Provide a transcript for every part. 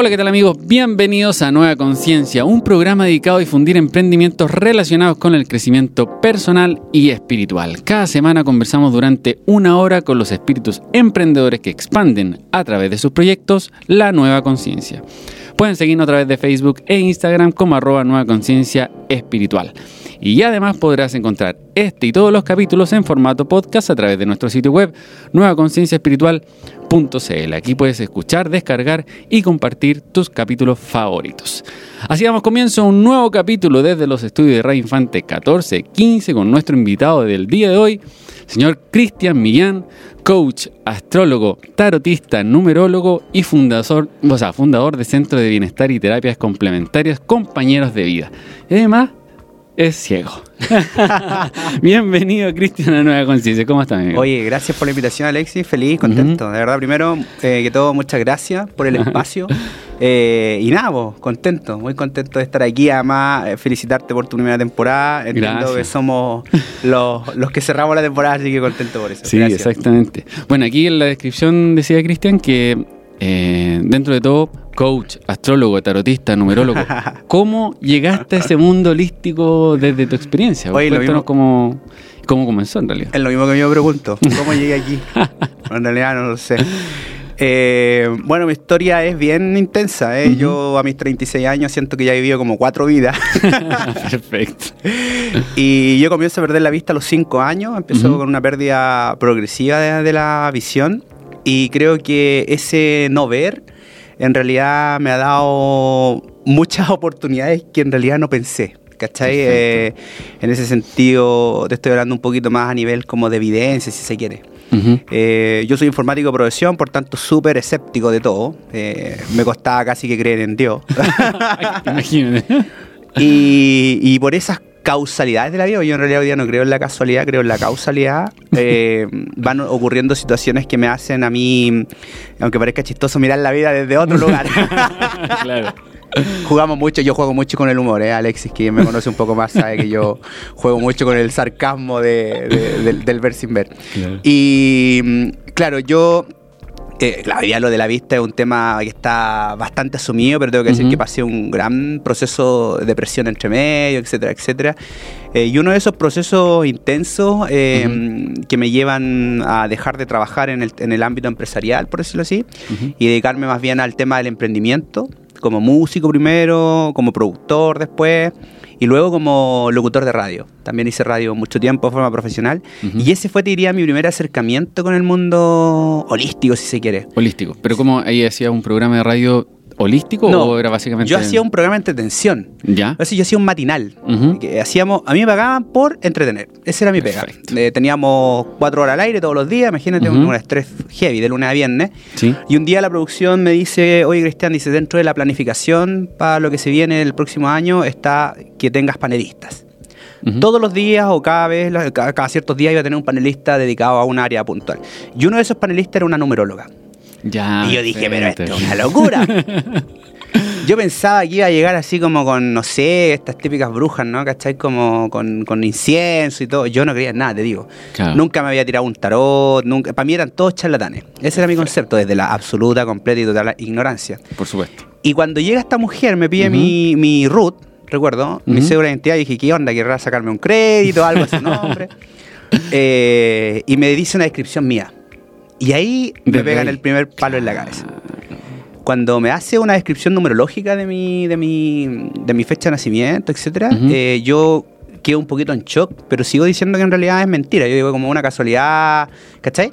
Hola, ¿qué tal amigos? Bienvenidos a Nueva Conciencia, un programa dedicado a difundir emprendimientos relacionados con el crecimiento personal y espiritual. Cada semana conversamos durante una hora con los espíritus emprendedores que expanden a través de sus proyectos la nueva conciencia. Pueden seguirnos a través de Facebook e Instagram como arroba nueva conciencia espiritual. Y además podrás encontrar este y todos los capítulos en formato podcast a través de nuestro sitio web Aquí puedes escuchar, descargar y compartir tus capítulos favoritos. Así damos comienzo a un nuevo capítulo desde los estudios de Radio Infante 1415 con nuestro invitado del día de hoy, señor Cristian Millán, coach, astrólogo, tarotista, numerólogo y fundador, o sea, fundador de Centro de Bienestar y Terapias Complementarias Compañeros de Vida. Y además, es ciego. Bienvenido, Cristian, a Nueva Conciencia. ¿Cómo estás, amigo? Oye, gracias por la invitación, Alexis. Feliz, contento. De verdad, primero eh, que todo, muchas gracias por el espacio. Eh, y nada, vos, contento, muy contento de estar aquí. Además, eh, felicitarte por tu primera temporada. Entiendo Gracias. que somos los, los que cerramos la temporada, así que contento por eso. Sí, Gracias. exactamente. Bueno, aquí en la descripción decía Cristian que eh, dentro de todo, coach, astrólogo, tarotista, numerólogo, ¿cómo llegaste a ese mundo holístico desde tu experiencia? Oye, lo Cuéntanos mismo- cómo, cómo comenzó en realidad. Es lo mismo que yo me pregunto. ¿Cómo llegué aquí? en realidad no lo sé. Eh, bueno, mi historia es bien intensa. ¿eh? Yo a mis 36 años siento que ya he vivido como cuatro vidas. Perfecto. Y yo comienzo a perder la vista a los 5 años, empezó con una pérdida progresiva de, de la visión y creo que ese no ver en realidad me ha dado muchas oportunidades que en realidad no pensé. ¿Cachai? Eh, en ese sentido, te estoy hablando un poquito más a nivel como de evidencia, si se quiere. Eh, yo soy informático de profesión, por tanto, súper escéptico de todo. Eh, me costaba casi que creer en Dios. Imagínate. Y, y por esas causalidades de la vida, yo en realidad hoy día no creo en la casualidad, creo en la causalidad, eh, van ocurriendo situaciones que me hacen a mí, aunque parezca chistoso, mirar la vida desde otro lugar. claro. Jugamos mucho, yo juego mucho con el humor, ¿eh? Alexis, que me conoce un poco más, sabe que yo juego mucho con el sarcasmo de- de- del, del ver sin ver. Claro. Y mm, claro, yo. Eh, claro, ya lo de la vista es un tema que está bastante asumido, pero tengo que decir Ujú. que pasé un gran proceso de depresión entre medio, etcétera, etcétera. Eh, y uno de esos procesos intensos eh, que me llevan a dejar de trabajar en el, en el ámbito empresarial, por decirlo así, Ujú. y dedicarme más bien al tema del emprendimiento, como músico primero, como productor después, y luego como locutor de radio. También hice radio mucho tiempo de forma profesional. Y ese fue, te diría, mi primer acercamiento con el mundo holístico, si se quiere. Holístico. ¿Pero cómo ahí hacía un programa de radio holístico No, o era básicamente...? Yo hacía un programa de entretención. ¿Ya? Así, yo hacía un matinal. Que hacíamos, a mí me pagaban por entretener. Ese era mi pega. Eh, teníamos cuatro horas al aire todos los días. Imagínate Ujú. un, un estrés heavy de lunes a viernes. Sí. Y un día la producción me dice, oye Cristian, dice, dentro de la planificación para lo que se viene el próximo año está que tengas panelistas. Todos los días o cada vez, cada ciertos días iba a tener un panelista dedicado a un área puntual. Y uno de esos panelistas era una numeróloga. Ya. y yo dije, pero esto es una locura. Yo pensaba que iba a llegar así como con, no sé, estas típicas brujas, ¿no? ¿Cachai? Como con, con incienso y todo. Yo no creía en nada, te digo. Claro. Nunca me había tirado un tarot, nunca. Para mí eran todos charlatanes. Ese era mi concepto, desde la absoluta, completa y total ignorancia. Por supuesto. Y cuando llega esta mujer, me pide mi, mi root, recuerdo, mi cédula de identidad, y dije, ¿qué onda? ¿Querrá sacarme un crédito algo a su nombre? Eh, y me dice una descripción mía. Y ahí me Desde pegan ahí. el primer palo en la cabeza. Cuando me hace una descripción numerológica de mi, de mi, de mi fecha de nacimiento, Ujú. eh, yo quedo un poquito en shock, pero sigo diciendo que en realidad es mentira. Yo digo como una casualidad, ¿cachai?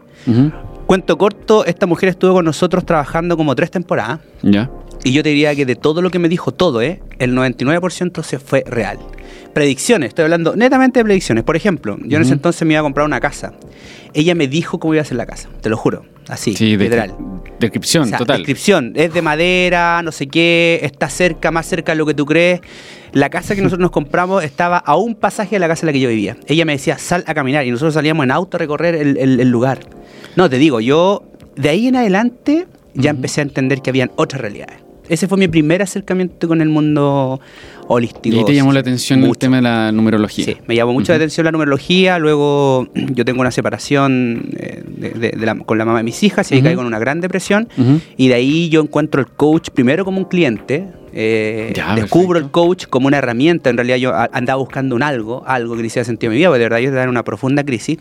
Cuento corto, esta mujer estuvo con nosotros trabajando como tres temporadas. Ya. Y yo te diría que de todo lo que me dijo, todo, ¿eh? el 99% se fue real. Predicciones, estoy hablando netamente de predicciones. Por ejemplo, yo en ese entonces me iba a comprar una casa. Ella me dijo cómo iba a ser la casa, te lo juro. Así, Sí, literal. descri- descripción, O sea, total. Descripción, es de madera, no sé qué, está cerca, más cerca de lo que tú crees. La casa que nosotros nos compramos estaba a un pasaje de la casa en la que yo vivía. Ella me decía, sal a caminar, y nosotros salíamos en auto a recorrer el, el- el lugar. No, te digo, yo de ahí en adelante ya empecé a entender que habían otras realidades. Ese fue mi primer acercamiento con el mundo holístico. Y te llamó la atención el tema de la numerología. Sí, me llamó mucho la atención la numerología. Luego yo tengo una separación eh, de- de- de la- con la mamá de mis hijas y ahí Ujú. caigo en una gran depresión. Y de ahí yo encuentro el coach primero como un cliente. eh, Ya, descubro perfecto. el coach como una herramienta. En realidad yo andaba buscando un algo, algo que le hiciera sentido a mi vida, porque de verdad yo estaba en una profunda crisis.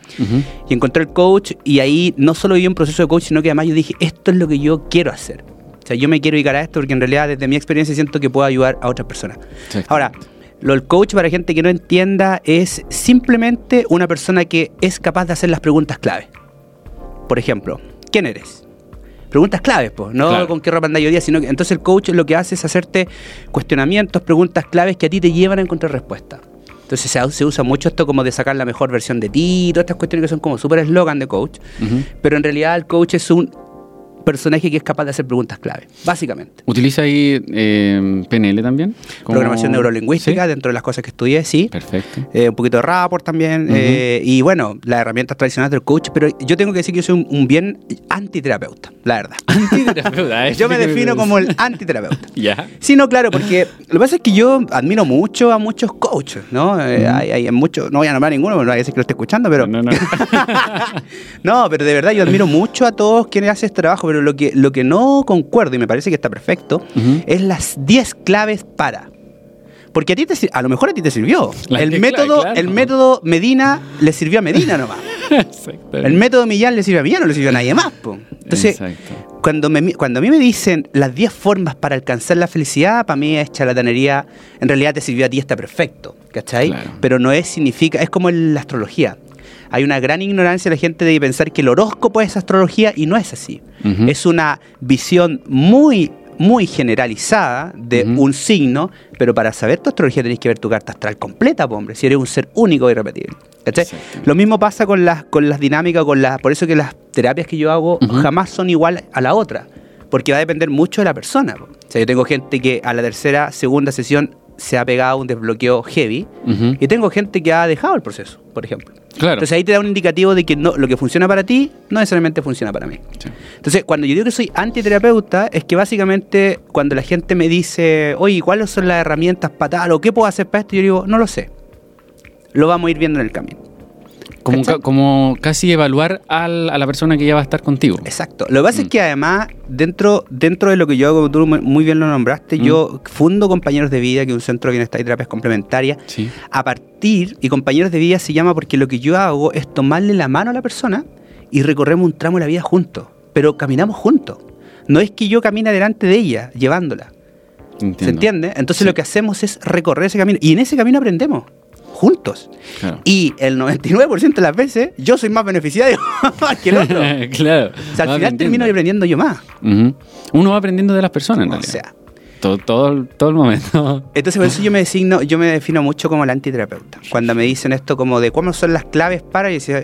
Y encontré el coach y ahí no solo viví un proceso de coach, sino que además yo dije, esto es lo que yo quiero hacer. O sea, yo me quiero dedicar a esto porque en realidad desde mi experiencia siento que puedo ayudar a otras personas. Ahora, lo del coach para gente que no entienda es simplemente una persona que es capaz de hacer las preguntas clave. Por ejemplo, ¿quién eres? Preguntas claves, pues, no Claro. con qué ropa andas hoy día, sino que entonces el coach lo que hace es hacerte cuestionamientos, preguntas claves que a ti te llevan a encontrar respuestas. Entonces se, se usa mucho esto como de sacar la mejor versión de ti, todas estas cuestiones que son como súper eslogan de coach, pero en realidad el coach es un personaje que es capaz de hacer preguntas clave, básicamente. ¿Utiliza ahí eh, PNL también? Como- Programación neurolingüística, ¿Sí? dentro de las cosas que estudié, sí. Perfecto. Eh, un poquito de rapport también. Eh, y bueno, las herramientas tradicionales del coach. Pero yo tengo que decir que yo soy un, un bien antiterapeuta, la verdad. Antiterapeuta, yo me defino como el antiterapeuta. Ya. Sí, no, claro, porque lo que pasa es que yo admiro mucho a muchos coaches, ¿no? Hay, hay muchos, no voy a nombrar ninguno, no voy a decir que lo esté escuchando, pero... No, no. no, pero de verdad yo admiro mucho a todos quienes hacen este trabajo, pero lo que, lo que no concuerdo, y me parece que está perfecto, es las 10 claves para. Porque a ti te a lo mejor a ti te sirvió. El 10 método, claro. el método Medina le sirvió a Medina nomás. El método Millán le sirvió a Millán, no le sirvió a nadie más. po. Entonces, Exacto. cuando, me, cuando a mí me dicen las 10 formas para alcanzar la felicidad, para mí es charlatanería. En realidad te sirvió a ti, está perfecto. ¿Cachai? Claro. Pero no es, significa, es como en la astrología. Hay una gran ignorancia de la gente de pensar que el horóscopo es astrología y no es así. Es una visión muy, muy generalizada de un signo, pero para saber tu astrología tenés que ver tu carta astral completa, po, hombre, si eres un ser único y. Exacto. Lo mismo pasa con las, con las dinámicas, con las, por eso que las terapias que yo hago jamás son igual a la otra, porque va a depender mucho de la persona. po. O sea, yo tengo gente que a la tercera, segunda sesión se ha pegado un desbloqueo heavy, y tengo gente que ha dejado el proceso, por ejemplo. Claro. Entonces ahí te da un indicativo de que no, lo que funciona para ti no necesariamente funciona para mí. Sí. Entonces, cuando yo digo que soy antiterapeuta, es que básicamente cuando la gente me dice, oye, ¿cuáles son las herramientas para tal o qué puedo hacer para esto? Yo digo, no lo sé. Lo vamos a ir viendo en el camino. Como, como casi evaluar al- a la persona que ya va a estar contigo. Exacto. Lo que pasa Mm. es que además, dentro, dentro de lo que yo hago, como tú muy bien lo nombraste, Mm. yo fundo Compañeros de Vida, que es un centro de bienestar y terapias complementarias, Sí. a partir, y Compañeros de Vida se llama porque lo que yo hago es tomarle la mano a la persona y recorremos un tramo de la vida juntos, pero caminamos juntos. No es que yo camine delante de ella, llevándola. Entiendo. ¿Se entiende? Entonces Sí. lo que hacemos es recorrer ese camino. Y en ese camino aprendemos, juntos. Claro. Y el 99% de las veces yo soy más beneficiario que el otro. claro. O sea, al final termino aprendiendo. yo más. Uno va aprendiendo de las personas, en O sea, todo, todo, todo el momento. entonces por eso yo me designo, yo me defino mucho como el antiterapeuta. Cuando me dicen esto como de cómo son las claves para, decía,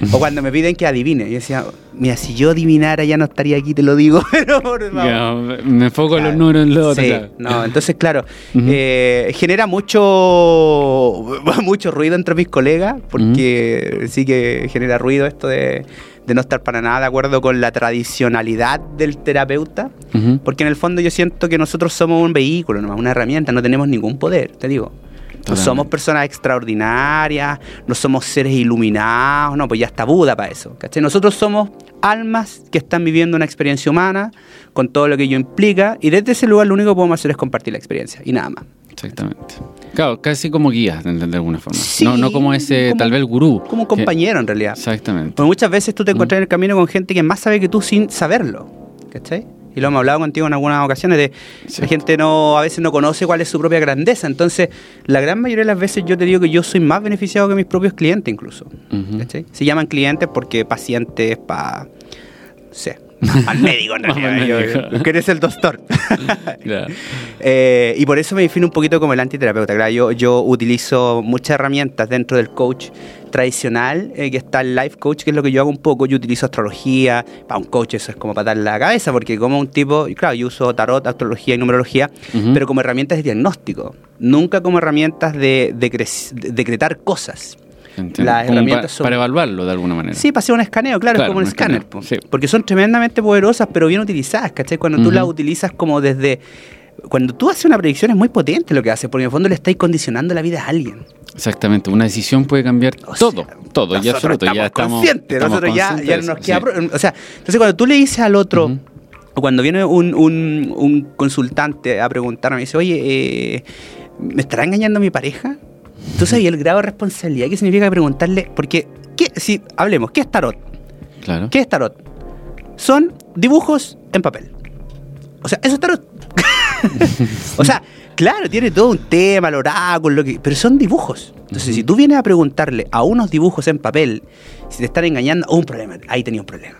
o cuando me piden que adivine, yo decía, mira, si yo adivinara ya no estaría aquí, te lo digo, pero por favor. Ya, me- enfoco en los números en lo. Sí, no, entonces claro, eh, genera mucho mucho ruido entre mis colegas, porque sí que genera ruido esto de, de no estar para nada de acuerdo con la tradicionalidad del terapeuta, porque en el fondo yo siento que nosotros somos un vehículo, nomás, una herramienta, no tenemos ningún poder, te digo. No somos personas extraordinarias, no somos seres iluminados, no, pues ya está Buda para eso. ¿cachai? Nosotros somos almas que están viviendo una experiencia humana con todo lo que ello implica y desde ese lugar lo único que podemos hacer es compartir la experiencia y nada más. Exactamente. Claro, casi como guías, de, de alguna forma. Sí, no, no como ese, como- tal vez el gurú. Como un que- compañero en realidad. Exactamente. Porque muchas veces tú te encuentras en el camino con gente que más sabe que tú sin saberlo. ¿Cachai? Y lo hemos hablado contigo en algunas ocasiones de Sí. la gente no a veces no conoce cuál es su propia grandeza. Entonces, la gran mayoría de las veces yo te digo que yo soy más beneficiado que mis propios clientes incluso. ¿Cachai? Se llaman clientes porque pacientes para... No sé, al médico en realidad. yo- que eres el doctor. Claro. Eh, y por eso me defino un poquito como el antiterapeuta. Claro, yo, yo utilizo muchas herramientas dentro del coach tradicional, eh, que está el life coach, que es lo que yo hago un poco. Yo utilizo astrología. Para un coach eso es como patar la cabeza, porque como un tipo, y claro, yo uso tarot, astrología y numerología, pero como herramientas de diagnóstico. Nunca como herramientas de, de cre- de decretar cosas. Entiendo. Las Como herramientas son- para evaluarlo de alguna manera. Sí, para hacer un escaneo, claro, Claro, es como un escáner. escaneo, po. sí. Porque son tremendamente poderosas, pero bien utilizadas, ¿cachai? Cuando tú las utilizas como desde... Cuando tú haces una predicción es muy potente lo que haces, porque en el fondo le estáis condicionando la vida a alguien. Exactamente, una decisión puede cambiar O todo, sea, todo, y nosotros absoluto. Ya estamos, conscientes, estamos nosotros ya, conscientes ya nos queda... sí. O sea, entonces cuando tú le dices al otro... O cuando viene un, un- un consultante a preguntarme, me dice, oye, eh, ¿me estará engañando mi pareja? ¿Tú sabes el grado de responsabilidad que significa preguntarle? Porque, ¿qué, si hablemos, ¿qué es tarot? Claro. ¿Qué es tarot? Son dibujos en papel. O sea, eso es tarot. o sea, claro, tiene todo un tema, el oráculo, lo que, pero son dibujos. Entonces, si tú vienes a preguntarle a unos dibujos en papel si te están engañando, un problema, ahí tenía un problema.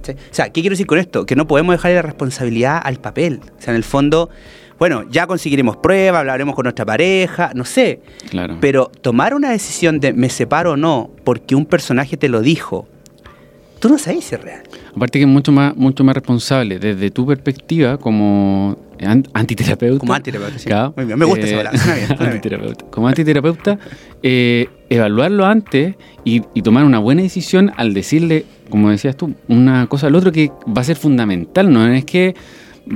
O sea, ¿qué quiero decir con esto? Que no podemos dejarle la responsabilidad al papel. O sea, en el fondo, bueno, ya conseguiremos pruebas, hablaremos con nuestra pareja, no sé. Claro. Pero tomar una decisión de me separo o no porque un personaje te lo dijo, tú no sabes si es real. Aparte que es mucho más, mucho más responsable desde tu perspectiva como an- antiterapeuta. Como antiterapeuta, sí. Claro. Muy bien, me gusta esa palabra, suena bien, suena bien. antiterapeuta. Como antiterapeuta, eh, evaluarlo antes y, y tomar una buena decisión al decirle, como decías tú, una cosa al otro que va a ser fundamental. No es que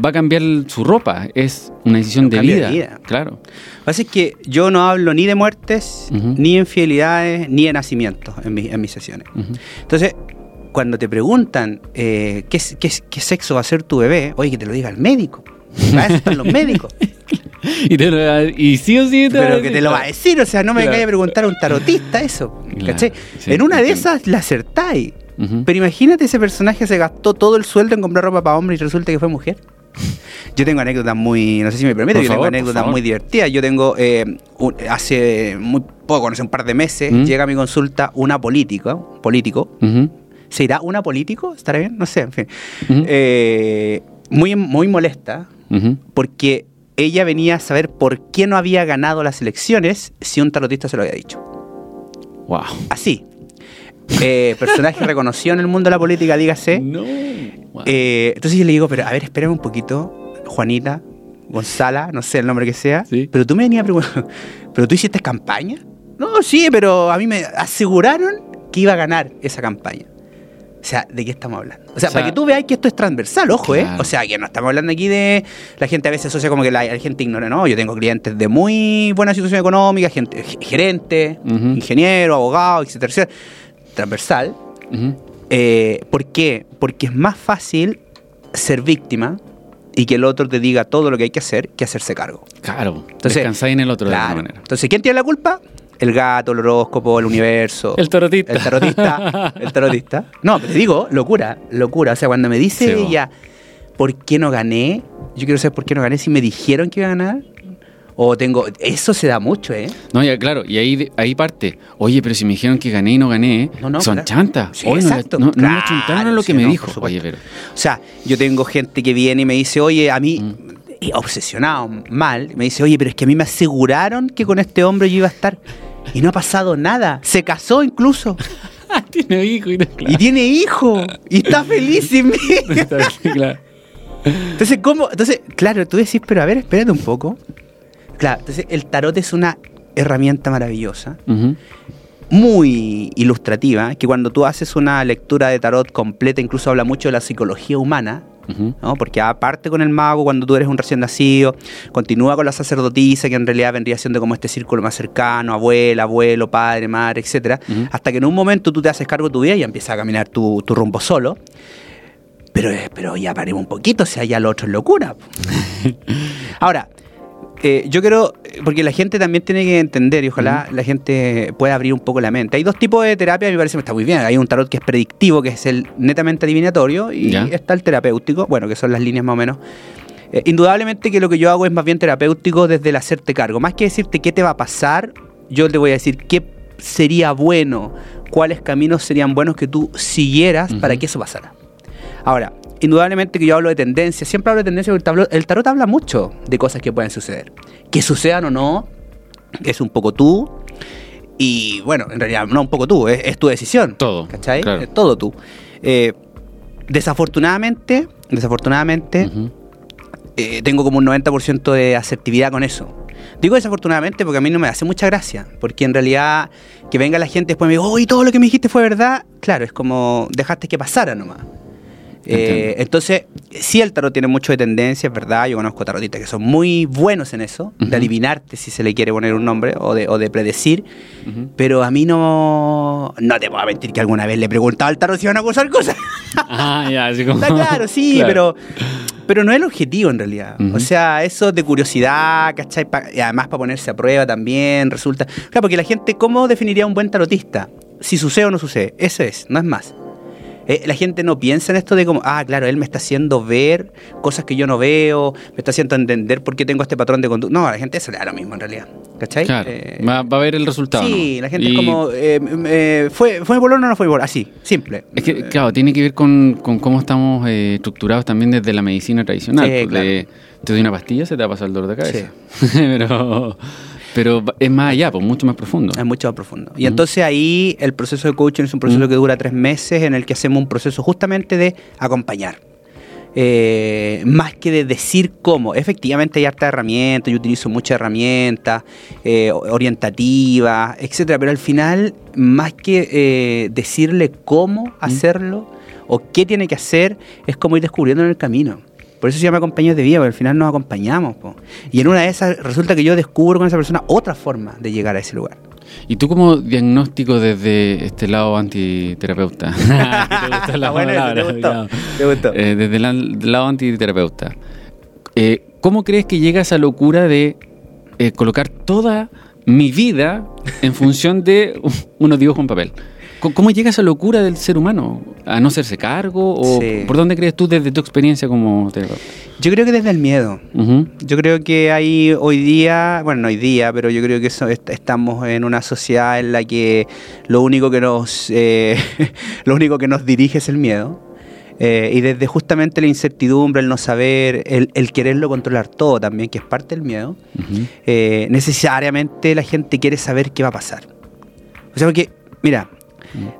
va a cambiar su ropa, es una decisión de cambio de vida. vida. Claro. Lo que pasa es que yo no hablo ni de muertes, ni de infidelidades, ni de nacimientos en, mi- en mis sesiones. Entonces, cuando te preguntan eh, ¿qué, qué, qué sexo va a ser tu bebé, oye, que te lo diga el médico. Para eso están los médicos. Y, te lo- y sí o sí te Pero que te lo va a decir, o sea, no me Claro. a preguntar a un tarotista eso. Claro, en una de esas la acertáis. Pero imagínate ese personaje se gastó todo el sueldo en comprar ropa para hombre y resulta que fue mujer. Yo tengo anécdotas muy, no sé si me permite, Por yo favor, tengo anécdotas muy divertidas. Yo tengo, eh, un- hace muy poco, no sé, un par de meses, llega a mi consulta una política, político. ¿Se irá una político? ¿Estará bien? No sé, en fin. Eh, muy, muy molesta porque ella venía a saber por qué no había ganado las elecciones si un tarotista se lo había dicho. Wow. Así. Eh, personaje reconocido en el mundo de la política, dígase. No. Wow. Eh, entonces yo le digo, pero a ver, espérame un poquito, Juanita, Gonzala, no sé el nombre que sea. Sí. Pero tú me venías a preguntar, ¿pero tú hiciste campaña? No, sí, pero a mí me aseguraron que iba a ganar esa campaña. O sea, ¿de qué estamos hablando? O sea, O sea, para que tú veas que esto es transversal, ojo, ¿eh? O sea, que no estamos hablando aquí de... La gente a veces asocia como que la, la gente ignora, no, yo tengo clientes de muy buena situación económica, gente, gerente, ingeniero, abogado, etcétera, etcétera. Transversal. Eh, ¿Por qué? Porque es más fácil ser víctima y que el otro te diga todo lo que hay que hacer que hacerse cargo. Claro. Entonces, Descansáis en el otro de alguna manera. Entonces, ¿quién tiene la culpa? El gato, el horóscopo, el universo. El tarotista. El tarotista. el tarotista. No, pero te digo, locura, locura. O sea, cuando me dice Sí, ella, ¿por qué no gané? Yo quiero saber por qué no gané, si me dijeron que iba a ganar. O tengo. Eso se da mucho, ¿eh? No, ya claro, y ahí, ahí parte. Oye, pero si me dijeron que gané y no gané, No, no, son claro. chantas. Sí, Oye, exacto. no, no, Claro, lo que sí, me no, dijo. Oye, pero. O sea, yo tengo gente que viene y me dice, oye, a mí, Mm. obsesionado, mal, me dice, oye, pero es que a mí me aseguraron que con este hombre yo iba a estar. Y no ha pasado nada. Se casó incluso. Tiene hijo y no- Y tiene hijo. Y está feliz sin mí. claro. Entonces, ¿cómo? Entonces, claro, tú decís, pero a ver, espérate un poco. Claro, entonces el tarot es una herramienta maravillosa, muy ilustrativa, que cuando tú haces una lectura de tarot completa, incluso habla mucho de la psicología humana, ¿no? Porque aparte con el mago cuando tú eres un recién nacido, continúa con la sacerdotisa, que en realidad vendría siendo como este círculo más cercano, abuela, abuelo, padre, madre, etcétera, Ujú. hasta que en un momento tú te haces cargo de tu vida y empiezas a caminar tu, tu rumbo solo. Pero, eh, pero ya paremos un poquito, o sea, ya lo otro es locura. Ahora, eh, yo quiero, porque la gente también tiene que entender y ojalá la gente pueda abrir un poco la mente. Hay dos tipos de terapia, me parece que está muy bien. Hay un tarot que es predictivo, que es el netamente adivinatorio, y está el terapéutico, bueno, que son las líneas más o menos. Eh, indudablemente que lo que yo hago es más bien terapéutico desde el hacerte cargo. Más que decirte qué te va a pasar, yo te voy a decir qué sería bueno, cuáles caminos serían buenos que tú siguieras para que eso pasara. Ahora, indudablemente que yo hablo de tendencias, siempre hablo de tendencias porque el, tablo- el tarot habla mucho de cosas que pueden suceder. Que sucedan o no, es un poco tú. Y bueno, en realidad no un poco tú, es, es tu decisión. Todo, ¿Cachai? claro. Es todo tú. Eh, desafortunadamente, desafortunadamente, eh, tengo como un 90% de asertividad con eso. Digo desafortunadamente porque a mí no me hace mucha gracia, porque en realidad que venga la gente después y me diga, uy, todo lo que me dijiste fue verdad, claro, es como dejaste que pasara nomás. Eh, entonces, sí, el tarot tiene mucho de tendencia, es verdad. Yo conozco tarotistas que son muy buenos en eso, de adivinarte si se le quiere poner un nombre o de, o de predecir. Pero a mí no. No te puedo mentir que alguna vez le he preguntado al tarot si iban a acusar cosas. Ah, ya, así como. Está claro, sí, Claro. pero. Pero no es el objetivo en realidad. O sea, eso de curiosidad, ¿cachai? Pa- y además para ponerse a prueba también resulta. Claro, porque la gente, ¿cómo definiría un buen tarotista? Si sucede o no sucede. Eso es, no es más. Eh, la gente no piensa en esto de como, ah, claro, él me está haciendo ver cosas que yo no veo, me está haciendo entender por qué tengo este patrón de conducta. No, a la gente eso le da lo mismo en realidad. ¿Cachai? Claro, Eh, va, va a ver el resultado. sí, ¿no? la gente Y es como, eh, eh, ¿fue, ¿fue bolón o no fue bolón? Así, simple. Es que, claro, tiene que ver con, con cómo estamos eh, estructurados también desde la medicina tradicional. Sí, pues, de- te doy una pastilla, se te va a pasar el dolor de cabeza. Sí. pero, pero es más allá, pues mucho más profundo. Es mucho más profundo. Y entonces ahí el proceso de coaching es un proceso que dura tres meses en el que hacemos un proceso justamente de acompañar. Eh, más que de decir cómo. Efectivamente hay harta herramientas, yo utilizo muchas herramientas eh, orientativas, etcétera, pero al final, más que eh, decirle cómo hacerlo o qué tiene que hacer, es como ir descubriendo en el camino. Por eso se llama compañeros de vida, porque al final nos acompañamos. po. Y en una de esas resulta que yo descubro con esa persona otra forma de llegar a ese lugar. Y tú como diagnóstico desde este lado antiterapeuta. ¿Te gustó la bueno, palabra? te gustó, Digamos. te gustó. Eh, desde el lado antiterapeuta. eh, ¿Cómo crees que llega esa locura de eh, colocar toda mi vida en función de unos dibujos en papel? ¿Cómo- ¿Cómo llega esa locura del ser humano? ¿A no hacerse cargo? ¿O Sí. por dónde crees tú desde tu experiencia como terapeuta? Yo creo que desde el miedo. Yo creo que hay hoy día, bueno, no hoy día, pero yo creo que est- estamos en una sociedad en la que lo único que nos, eh, lo único que nos dirige es el miedo. Eh, y desde justamente la incertidumbre, el no saber, el, el quererlo controlar todo también, que es parte del miedo, Ujú. eh, necesariamente la gente quiere saber qué va a pasar. O sea, porque, mira,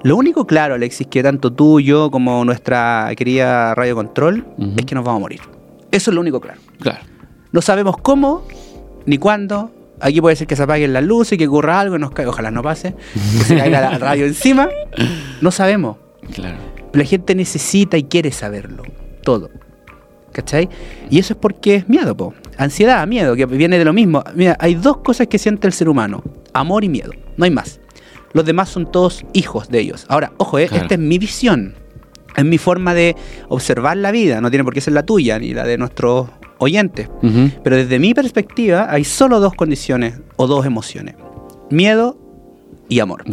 lo único claro, Alexis, que tanto tú, yo, como nuestra querida Radio Control, es que nos vamos a morir. Eso es lo único claro. Claro. No sabemos cómo ni cuándo. Aquí puede ser que se apaguen las luces, que ocurra algo, y nos caiga, ojalá no pase, que se caiga la radio encima. No sabemos. Claro. Pero la gente necesita y quiere saberlo. Todo. ¿Cachai? Y eso es porque es miedo, po. Ansiedad, miedo, que viene de lo mismo. Mira, hay dos cosas que siente el ser humano: amor y miedo. No hay más. Los demás son todos hijos de ellos. Ahora, ojo, eh, Claro. esta es mi visión. Es mi forma de observar la vida. No tiene por qué ser la tuya ni la de nuestros oyentes. Pero desde mi perspectiva hay solo dos condiciones o dos emociones. Miedo y amor.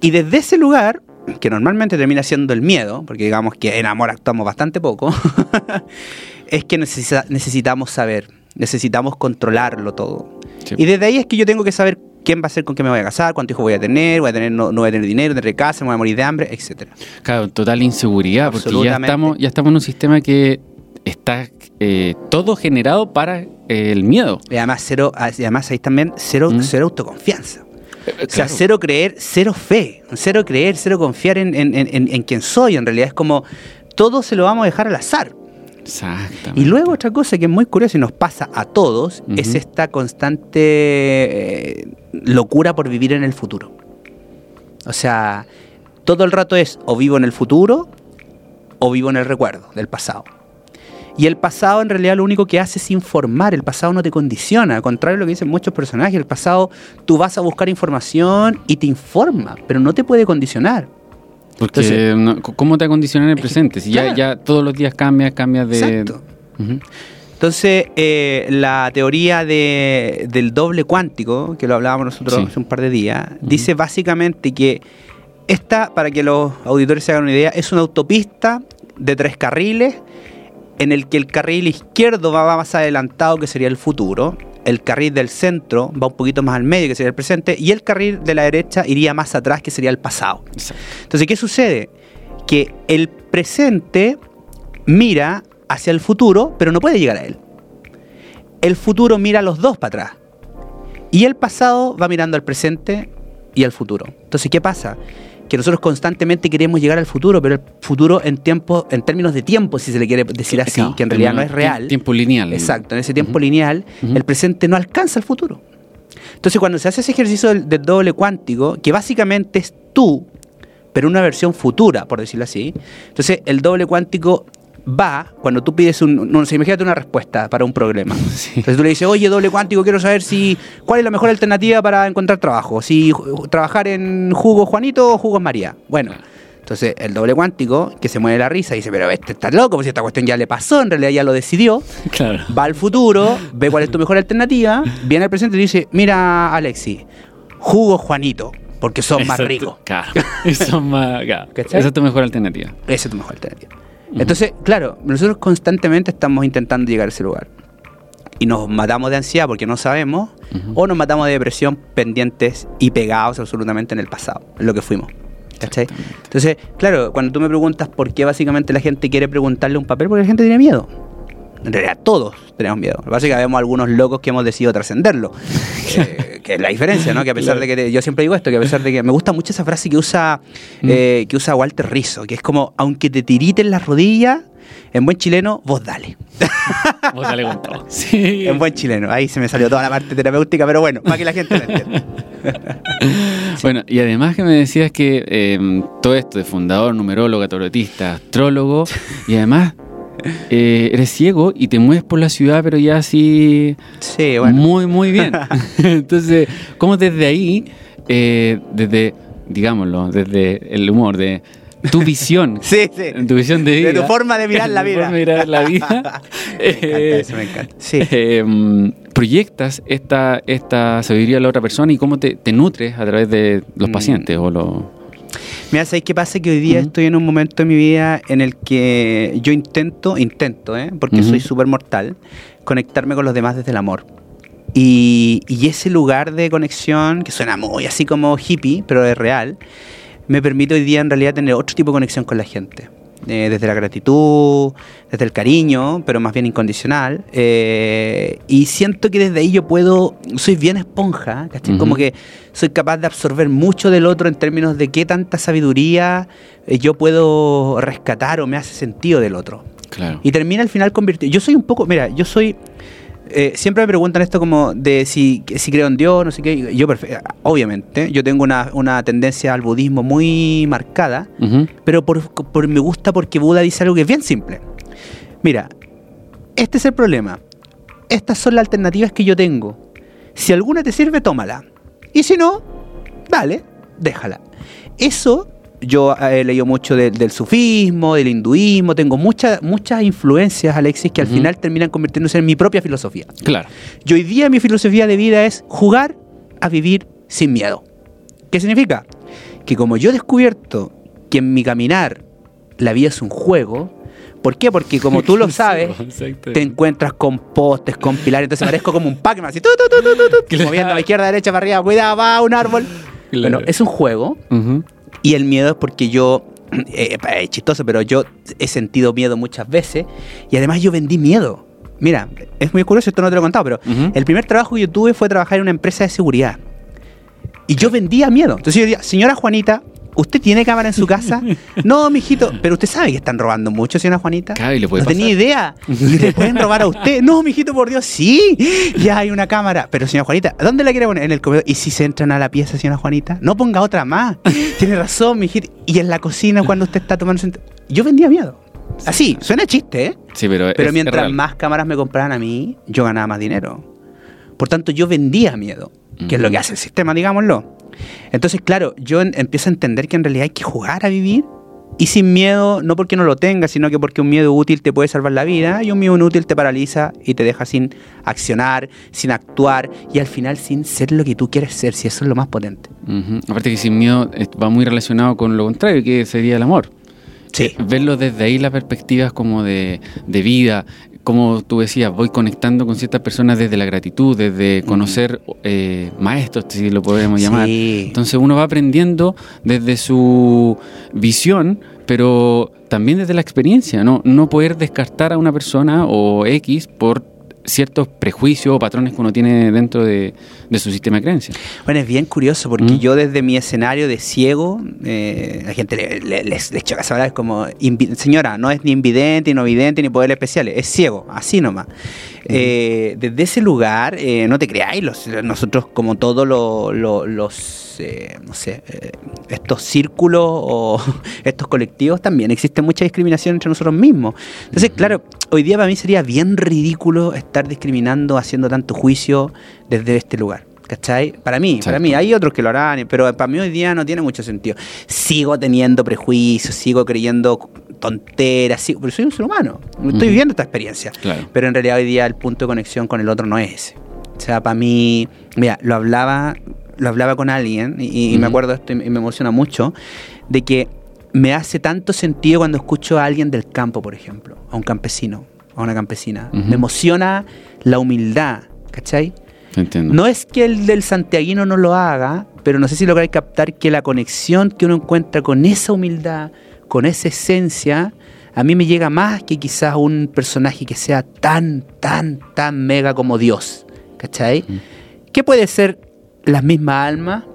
Y desde ese lugar, que normalmente termina siendo el miedo, porque digamos que en amor actuamos bastante poco, es que necesita- necesitamos saber, necesitamos controlarlo todo. Sí. Y desde ahí es que yo tengo que saber quién va a ser con quién me voy a casar, cuántos hijos voy a tener, voy a tener no, no voy a tener dinero, no tendré casa, me voy a morir de hambre, etcétera. Claro, total inseguridad, porque ya estamos, ya estamos en un sistema que está eh, todo generado para eh, el miedo. Y además, cero, además ahí también cero, Mm. cero autoconfianza. Eh, O sea, cero creer, cero fe, cero creer, cero confiar en, en, en, en- en quien soy. En realidad es como todo se lo vamos a dejar al azar. Exactamente. Y luego otra cosa que es muy curiosa y nos pasa a todos es esta constante eh, locura por vivir en el futuro. O sea, todo el rato es o vivo en el futuro o vivo en el recuerdo del pasado. Y el pasado en realidad lo único que hace es informar, el pasado no te condiciona, al contrario de lo que dicen muchos personajes, el pasado tú vas a buscar información y te informa, pero no te puede condicionar. Porque Entonces- no, c- ¿cómo te acondiciona en el presente? Si ya, claro. ya todos los días cambias, cambias de... Exacto. Entonces, eh, la teoría de- del doble cuántico, que lo hablábamos nosotros Sí. hace un par de días, dice básicamente que esta, para que los auditores se hagan una idea, es una autopista de tres carriles en el que el carril izquierdo va más adelantado, que sería el futuro, el carril del centro va un poquito más al medio, que sería el presente, y el carril de la derecha iría más atrás, que sería el pasado. Exacto. Entonces, ¿qué sucede? Que el presente mira hacia el futuro, pero no puede llegar a él. El futuro mira a los dos para atrás. Y el pasado va mirando al presente y al futuro. Entonces, ¿qué pasa? Que nosotros constantemente queremos llegar al futuro, pero el futuro en tiempo, en términos de tiempo, si se le quiere decir así, Claro, que en realidad no es real. Tiempo lineal. Exacto, en ese tiempo lineal, el presente no alcanza el futuro. Entonces, cuando se hace ese ejercicio del, del doble cuántico, que básicamente es tú, pero una versión futura, por decirlo así, entonces el doble cuántico va cuando tú pides un. No sé, imagínate una respuesta para un problema. Sí. Entonces tú le dices, oye, doble cuántico, quiero saber si cuál es la mejor alternativa para encontrar trabajo. Si trabajar en jugo Juanito o jugos María. Bueno. Entonces, el doble cuántico, que se mueve la risa, dice, pero este está loco, pues esta cuestión ya le pasó, en realidad ya lo decidió Claro. va al futuro, ve cuál es tu mejor alternativa, viene al presente y dice, mira Alexi, jugo Juanito, porque son más ricos. Claro. Más. Claro. Esa es tu mejor alternativa. Esa es tu mejor alternativa. Entonces, claro, nosotros constantemente estamos intentando llegar a ese lugar. Y nos matamos de ansiedad porque no sabemos, o nos matamos de depresión pendientes y pegados absolutamente en el pasado, en lo que fuimos. ¿Cachai? Entonces, claro, cuando tú me preguntas por qué básicamente la gente quiere preguntarle un papel, porque la gente tiene miedo. En realidad todos tenemos miedo. Lo que pasa es que vemos algunos locos que hemos decidido trascenderlo. Eh, que es la diferencia, ¿no? Que a pesar de que yo siempre digo esto, que a pesar de que me gusta mucho esa frase que usa eh, que usa Walter Rizzo, que es como aunque te tiriten las rodillas, en buen chileno, vos dale. Vos dale con todo. Sí. En buen chileno. Ahí se me salió toda la parte terapéutica, pero bueno, para que la gente lo entienda. Bueno, y además que me decías que eh, todo esto de fundador, numerólogo, tarotista, astrólogo, y además eh, eres ciego y te mueves por la ciudad, pero ya así Sí, bueno. muy, muy bien. Entonces, ¿cómo desde ahí, eh, desde, digámoslo, desde el humor, de tu visión, Sí, sí. tu visión de vida, De tu forma de mirar la vida. forma de mirar la vida, Me encanta eh, eso, me encanta. Sí. eh, proyectas esta, esta sabiduría a la otra persona y cómo te, te nutres a través de los Mm. pacientes o los... Mira, ¿sabes qué pasa? Que hoy día estoy en un momento de mi vida en el que yo intento, intento, ¿eh? porque soy súper mortal, conectarme con los demás desde el amor. Y, y ese lugar de conexión, que suena muy así como hippie, pero es real, me permite hoy día en realidad tener otro tipo de conexión con la gente. Eh, desde la gratitud, desde el cariño, pero más bien incondicional. Eh, y siento que desde ahí yo puedo, soy bien esponja. Como que soy capaz de absorber mucho del otro en términos de qué tanta sabiduría eh, yo puedo rescatar o me hace sentido del otro. Claro. Y termina al final convirtiendo. Yo soy un poco, mira, yo soy. Eh, siempre me preguntan esto como de si, si creo en Dios, no sé qué. Yo, obviamente, yo tengo una, una tendencia al budismo muy marcada, pero por, por- me gusta porque Buda dice algo que es bien simple. Mira, este es el problema. Estas son las alternativas que yo tengo. Si alguna te sirve, tómala. Y si no, dale, déjala. Eso, yo eh, he leído mucho de- del sufismo, del hinduismo, tengo muchas muchas influencias, Alexis, que al final terminan convirtiéndose en mi propia filosofía. Claro. Y hoy día mi filosofía de vida es jugar a vivir sin miedo. ¿Qué significa? Que como yo he descubierto que en mi caminar la vida es un juego, ¿por qué? Porque como tú lo sabes, te encuentras con postes, con pilares, entonces parezco como un Pac-Man, así, tu, tu, tu, Claro. moviendo a izquierda, derecha, para arriba, cuidado, va un árbol. Claro. Bueno, es un juego Ujú. Y el miedo es porque yo, eh, es chistoso, pero yo he sentido miedo muchas veces y además yo vendí miedo. Mira, es muy curioso, esto no te lo he contado, pero Ujú. el primer trabajo que yo tuve fue trabajar en una empresa de seguridad. Y yo vendía miedo. Entonces yo decía, señora Juanita, ¿usted tiene cámara en su casa? no, mijito, pero usted sabe que están robando mucho, señora Juanita. Claro, y le puede no tenía idea. Y le pueden robar a usted. No, mijito, por Dios, sí. Ya hay una cámara. Pero señora Juanita, ¿dónde la quiere poner? En el comedor. ¿Y si se entran a la pieza, señora Juanita? No ponga otra más. Tiene razón, mijito. Y en la cocina, cuando usted está tomando... su- Yo vendía miedo. Así, suena chiste, ¿eh? Sí, pero, Pero es mientras real. más cámaras me compraran a mí, yo ganaba más dinero. Por tanto, yo vendía miedo, que es lo que hace el sistema, digámoslo. Entonces, claro, yo en- empiezo a entender que en realidad hay que jugar a vivir y sin miedo, no porque no lo tengas, sino que porque un miedo útil te puede salvar la vida y un miedo inútil te paraliza y te deja sin accionar, sin actuar y al final sin ser lo que tú quieres ser, si eso es lo más potente. Aparte que sin miedo eh, va muy relacionado con lo contrario, que sería el amor. Sí. Eh, Verlo desde ahí, las perspectivas como de, de vida, como tú decías, voy conectando con ciertas personas desde la gratitud, desde conocer eh, maestros, si lo podemos llamar. Sí. Entonces uno va aprendiendo desde su visión, pero también desde la experiencia, ¿no? No poder descartar a una persona o X por ciertos prejuicios o patrones que uno tiene dentro de, su sistema de creencias. Bueno, es bien curioso porque yo desde mi escenario de ciego, eh, la gente le, le, les, les choca es como, señora, no es ni invidente, ni no vidente, ni poder especiales, es ciego, así nomás. Eh, desde ese lugar, eh, no te creáis, los, nosotros como todos los, eh, no sé, estos círculos o estos colectivos, también existe mucha discriminación entre nosotros mismos. Entonces, claro, hoy día para mí sería bien ridículo estar discriminando, haciendo tanto juicio desde este lugar. ¿Cachai? Para mí, para mí, hay otros que lo harán, pero para mí hoy día no tiene mucho sentido. Sigo teniendo prejuicios, sigo creyendo tonteras, sigo, pero soy un ser humano, estoy viviendo esta experiencia. Pero en realidad hoy día el punto de conexión con el otro no es ese. O sea, para mí, mira, lo hablaba, lo hablaba con alguien y, me acuerdo esto y me emociona mucho, de que me hace tanto sentido cuando escucho a alguien del campo, por ejemplo, a un campesino, a una campesina. Me emociona la humildad, ¿cachai? No es que el del santiaguino no lo haga, pero no sé si lográis captar que la conexión que uno encuentra con esa humildad, con esa esencia, a mí me llega más que quizás un personaje que sea tan, tan, tan mega como Dios. ¿Cachai? Mm. Que puede ser la misma alma,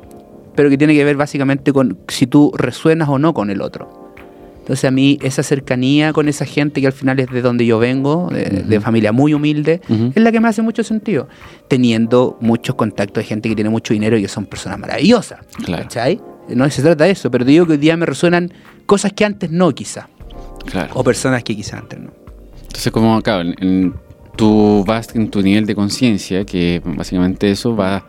pero que tiene que ver básicamente con si tú resuenas o no con el otro. Entonces a mí esa cercanía con esa gente que al final es de donde yo vengo, de, familia muy humilde, es la que me hace mucho sentido. Teniendo muchos contactos de gente que tiene mucho dinero y que son personas maravillosas. ¿Cachai? No se trata de eso, pero digo que hoy día me resuenan cosas que antes no, quizá. O personas que quizá antes no. Entonces, como acá, en, tú vas en tu nivel de conciencia, que básicamente eso va,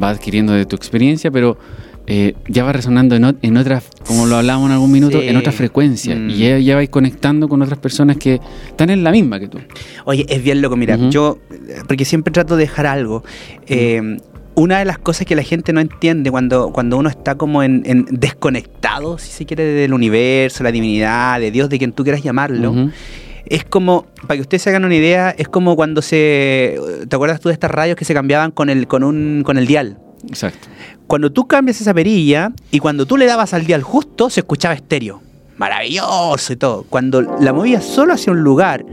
va adquiriendo de tu experiencia, pero eh, ya va resonando en, en otras, como lo hablábamos en algún minuto, en otra frecuencia. Mm. Y ya, ya, vais conectando con otras personas que están en la misma que tú. Oye, es bien loco, mira, yo, porque siempre trato de dejar algo. Eh, una de las cosas que la gente no entiende cuando, cuando uno está como en, desconectado, si se quiere, del universo, la divinidad, de Dios, de quien tú quieras llamarlo, es como, para que ustedes se hagan una idea, es como cuando se. ¿Te acuerdas tú de estas radios que se cambiaban con el, con un, con el dial? Exacto. Cuando tú cambias esa perilla y cuando tú le dabas al dial justo, se escuchaba estéreo. Maravilloso y todo. Cuando la movías solo hacia un lugar,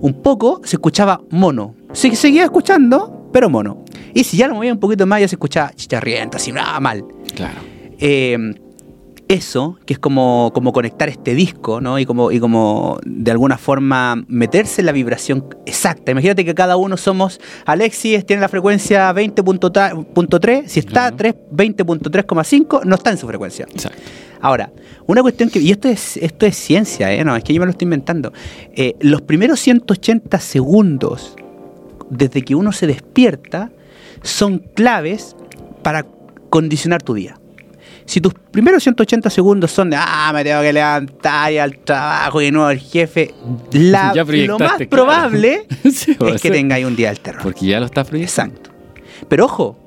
un poco, se escuchaba mono. Se seguía escuchando, pero mono. Y si ya lo movía un poquito más, ya se escuchaba chicharriento, así, nada mal. Claro. Eh, eso, que es como, como conectar este disco, ¿no? Y como, y como de alguna forma meterse en la vibración exacta. Imagínate que cada uno somos, Alexis tiene la frecuencia 20.3, si está 20.3,5, no está en su frecuencia. Exacto. Ahora, una cuestión que, y esto es, esto es ciencia, ¿eh? no, es que yo me lo estoy inventando. Eh, los primeros 180 segundos desde que uno se despierta son claves para condicionar tu día. Si tus primeros 180 segundos son de, ah, me tengo que levantar y al trabajo y de nuevo el jefe, lo más probable es que tengáis un día del terror. Porque ya lo estás proyectando. Exacto. Pero ojo,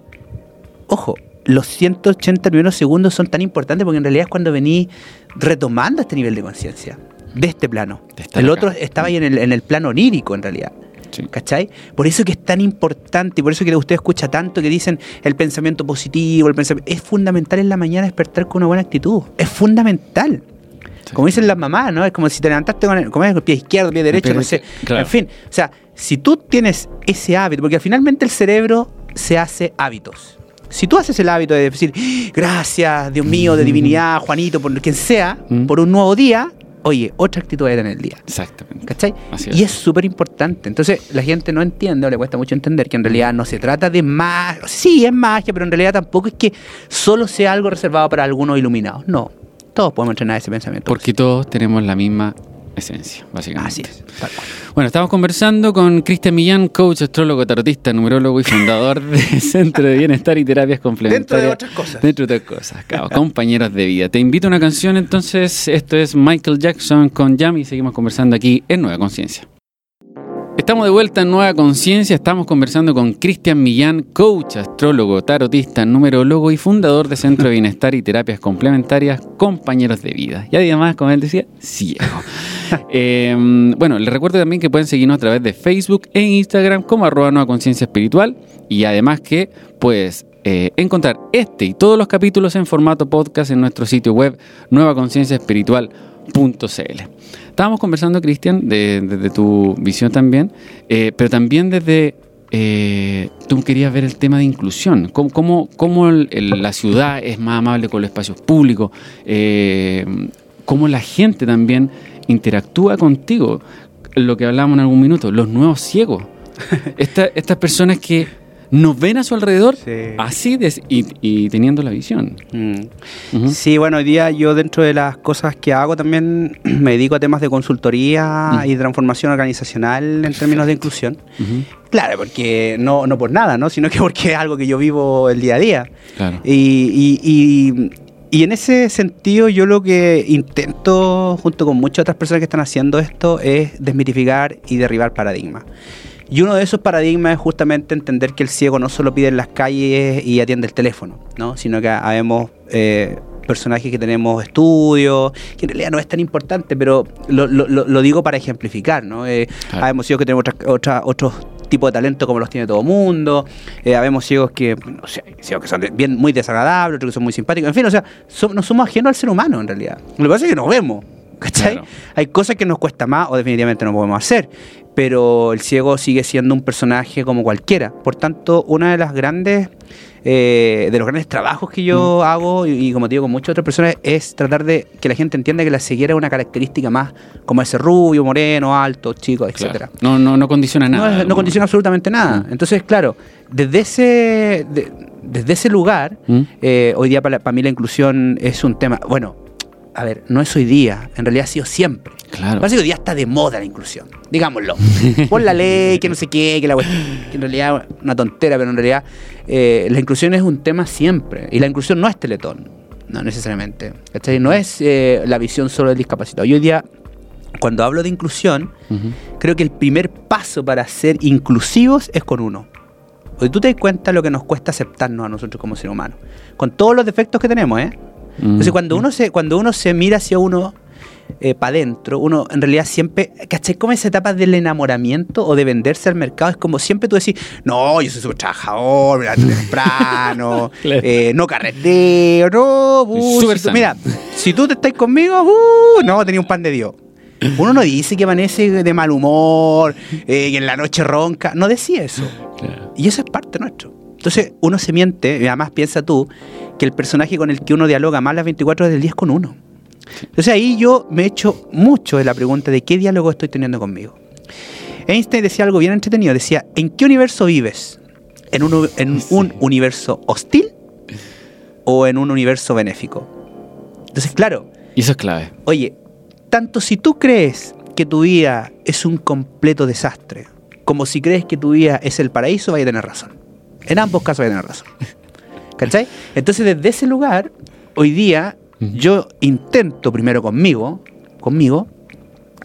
ojo, los 180 primeros segundos son tan importantes porque en realidad es cuando venís retomando este nivel de conciencia, de este plano. el otro estaba ahí en el, en el plano onírico en realidad. ¿Cachai? Por eso que es tan importante y por eso que usted escucha tanto que dicen el pensamiento positivo, el pensamiento... Es fundamental en la mañana despertar con una buena actitud. Es fundamental. Como dicen las mamás, ¿no? Es como si te levantaste con el, el pie izquierdo, pie derecho, no sé. En fin, o sea, si tú tienes ese hábito, porque finalmente el cerebro se hace hábitos. Si tú haces el hábito de decir, gracias, Dios mío, de mm. divinidad, Juanito, por quien sea, mm. por un nuevo día, oye, otra actitud era en el día. Exactamente. ¿Cachai? Y es súper importante. Entonces, la gente no entiende o le cuesta mucho entender que en realidad no se trata de magia. Sí, es magia, pero en realidad tampoco es que solo sea algo reservado para algunos iluminados. No. Todos podemos entrenar ese pensamiento. Porque todos tenemos la misma esencia, básicamente. Así es. Bueno, estamos conversando con Cristian Millán, coach, astrólogo, tarotista, numerólogo y fundador del Centro de Bienestar y Terapias Complementarias. Dentro de otras cosas. Dentro de otras cosas, claro, compañeros de vida. Te invito a una canción, entonces, esto es Michael Jackson con Yami y seguimos conversando aquí en Nueva Conciencia. Estamos de vuelta en Nueva Conciencia, estamos conversando con Cristian Millán, coach, astrólogo, tarotista, numerólogo y fundador de Centro de Bienestar y Terapias Complementarias, compañeros de vida. Y además, como él decía, ciego. Em, bueno, les recuerdo también que pueden seguirnos a través de Facebook e Instagram como arroba Nueva Conciencia Espiritual y además que puedes eh, encontrar este y todos los capítulos en formato podcast en nuestro sitio web nuevaconcienciaespiritual.com Estábamos conversando, Cristian, desde tu visión también, eh, pero también desde eh, tú querías ver el tema de inclusión, cómo, cómo, la ciudad es más amable con los espacios públicos, eh, cómo la gente también interactúa contigo, lo que hablábamos en algún minuto, los nuevos ciegos, estas personas que nos ven a su alrededor así y, teniendo la visión. Mm. Sí, bueno, hoy día yo dentro de las cosas que hago también me dedico a temas de consultoría y transformación organizacional en términos de inclusión. Claro, porque no, no por nada, ¿no? sino que porque es algo que yo vivo el día a día. Y, y, y en ese sentido yo lo que intento, junto con muchas otras personas que están haciendo esto, es desmitificar y derribar paradigmas. Y uno de esos paradigmas es justamente entender que el ciego no solo pide en las calles y atiende el teléfono, ¿no? sino que habemos eh, personajes que tenemos estudios, que en realidad no es tan importante, pero lo, digo para ejemplificar. ¿no? Eh, Habemos ciegos que tenemos otra, otros tipos de talento como los tiene todo mundo. Eh, habemos ciegos que, no sé, ciegos que son bien, muy desagradables, otros que son muy simpáticos. En fin, o sea, no somos ajenos al ser humano en realidad. Lo que pasa es que nos vemos. ¿Cachai? Hay cosas que nos cuesta más o definitivamente no podemos hacer pero el ciego sigue siendo un personaje como cualquiera. Por tanto, una de las grandes, eh, de los grandes trabajos que yo mm. hago, y, como te digo con muchas otras personas, es tratar de que la gente entienda que la ceguera es una característica más como ese rubio, moreno, alto, chico, etcétera. No, no, no condiciona nada. No, condiciona absolutamente nada. Mm. Entonces, claro, desde ese, desde ese lugar, mm. eh, hoy día para, para mí la inclusión es un tema, bueno, a ver, no es hoy día, en realidad ha sido siempre. Claro. Que hoy día está de moda la inclusión, digámoslo. Por la ley, que no sé qué, que, la, que en realidad una tontera, pero en realidad eh, la inclusión es un tema siempre. Y la inclusión no es teletón, no necesariamente. No es eh, la visión solo del discapacitado. Y hoy día, cuando hablo de inclusión, creo que el primer paso para ser inclusivos es con uno. Hoy tú te das cuenta de lo que nos cuesta aceptarnos a nosotros como seres humanos. Con todos los defectos que tenemos, ¿eh? Entonces, cuando uno se, cuando uno se mira hacia uno eh, para adentro, uno en realidad siempre, ¿cachai? Como esa etapa del enamoramiento o de venderse al mercado, es como siempre tú decís, no, yo soy súper trabajador, mira, temprano, eh, no carretero, no, uh, mira, si tú te estás conmigo, uh, no, tenía un pan de Dios. Uno no dice que amanece de mal humor, eh, que en la noche ronca, no decía eso. Y eso es parte nuestro. Entonces uno se miente, y además piensa tú, que el personaje con el que uno dialoga más las 24 horas del día es con uno. Entonces ahí yo me he hecho mucho de la pregunta de qué diálogo estoy teniendo conmigo. Einstein decía algo bien entretenido, decía, ¿en qué universo vives? ¿En un, en un universo hostil o en un universo benéfico? Entonces, claro. Y eso es clave. Oye, tanto si tú crees que tu vida es un completo desastre, como si crees que tu vida es el paraíso, vaya a tener razón. En ambos casos vaya a tener razón. ¿Cachai? Entonces, desde ese lugar, hoy día, yo intento primero conmigo, conmigo,